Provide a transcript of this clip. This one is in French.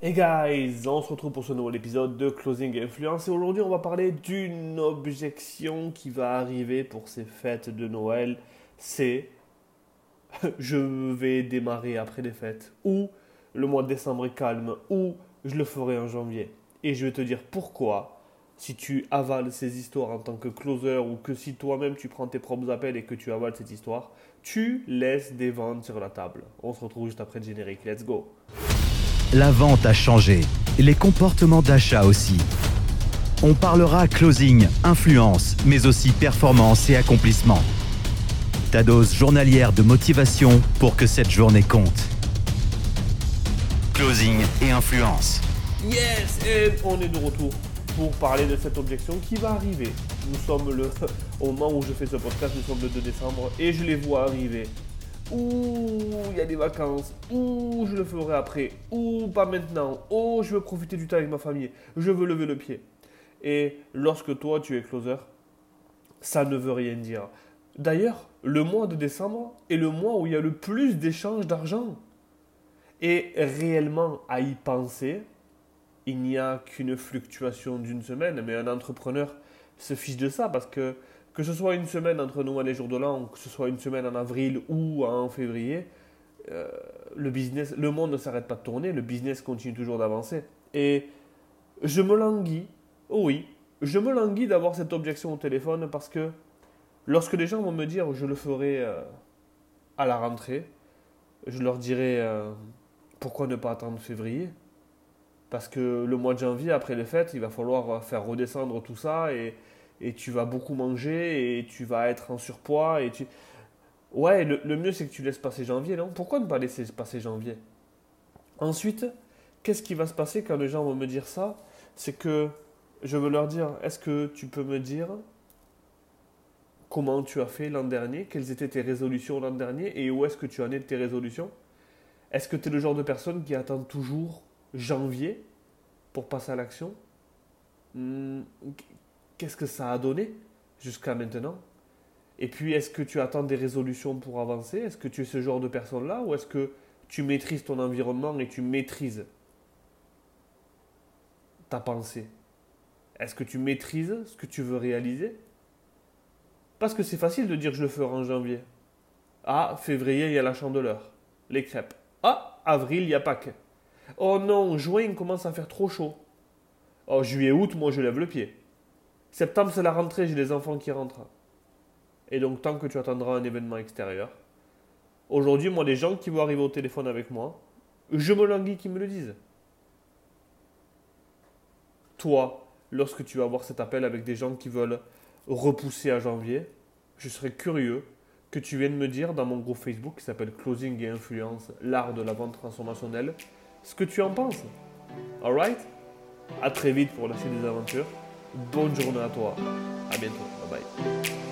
Hey guys, on se retrouve pour ce nouvel épisode de Closing Influence et aujourd'hui on va parler d'une objection qui va arriver pour ces fêtes de Noël. C'est je vais démarrer après les fêtes ou le mois de décembre est calme ou je le ferai en janvier. Et je vais te dire pourquoi si tu avales ces histoires en tant que closer ou que si toi-même tu prends tes propres appels et que tu avales cette histoire, tu laisses des ventes sur la table. On se retrouve juste après le générique. Let's go. La vente a changé, les comportements d'achat aussi. On parlera closing, influence, mais aussi performance et accomplissement. Ta dose journalière de motivation pour que cette journée compte. Closing et influence. Yes, et on est de retour pour parler de cette objection qui va arriver. Nous sommes le, au moment où je fais ce podcast, nous sommes le 2 décembre et je les vois arriver. Ouh, il y a des vacances. Ouh, je le ferai après. Ouh, pas maintenant. Oh, je veux profiter du temps avec ma famille. Je veux lever le pied. Et lorsque toi, tu es closer, ça ne veut rien dire. D'ailleurs, le mois de décembre est le mois où il y a le plus d'échanges d'argent. Et réellement, à y penser, il n'y a qu'une fluctuation d'une semaine, mais un entrepreneur se fiche de ça parce que que ce soit une semaine entre Noël et Jour de l'An, que ce soit une semaine en avril ou en février, euh, le business, le monde ne s'arrête pas de tourner, le business continue toujours d'avancer. Et je me languis, oh oui, je me languis d'avoir cette objection au téléphone parce que lorsque les gens vont me dire je le ferai euh, à la rentrée, je leur dirai euh, pourquoi ne pas attendre février? Parce que le mois de janvier, après les fêtes, il va falloir faire redescendre tout ça et, et tu vas beaucoup manger et tu vas être en surpoids et tu... Ouais, le, le mieux c'est que tu laisses passer janvier, non? Pourquoi ne pas laisser passer janvier? Ensuite, qu'est-ce qui va se passer quand les gens vont me dire ça? C'est que je veux leur dire, est-ce que tu peux me dire comment tu as fait l'an dernier? Quelles étaient tes résolutions l'an dernier? Et où est-ce que tu en es de tes résolutions? Est-ce que tu es le genre de personne qui attend toujours janvier pour passer à l'action? Hmm, qu'est-ce que ça a donné jusqu'à maintenant? Et puis, est-ce que tu attends des résolutions pour avancer? Est-ce que tu es ce genre de personne-là Ou est-ce que tu maîtrises ton environnement et tu maîtrises ta pensée? Est-ce que tu maîtrises ce que tu veux réaliser? Parce que c'est facile de dire je le ferai en janvier. Ah, février, il y a la chandeleur, les crêpes. Ah, avril, il y a Pâques. Oh non, juin, il commence à faire trop chaud. Oh, juillet, août, moi je lève le pied. Septembre, c'est la rentrée, j'ai les enfants qui rentrent. Et donc, tant que tu attendras un événement extérieur, aujourd'hui, moi, les gens qui vont arriver au téléphone avec moi, je me languis qu'ils me le disent. Toi, lorsque tu vas avoir cet appel avec des gens qui veulent repousser à janvier, je serais curieux que tu viennes me dire dans mon groupe Facebook qui s'appelle Closing et Influence, l'art de la vente transformationnelle, ce que tu en penses. Alright À très vite pour la des aventures. Bonne journée à toi. À bientôt. Bye bye.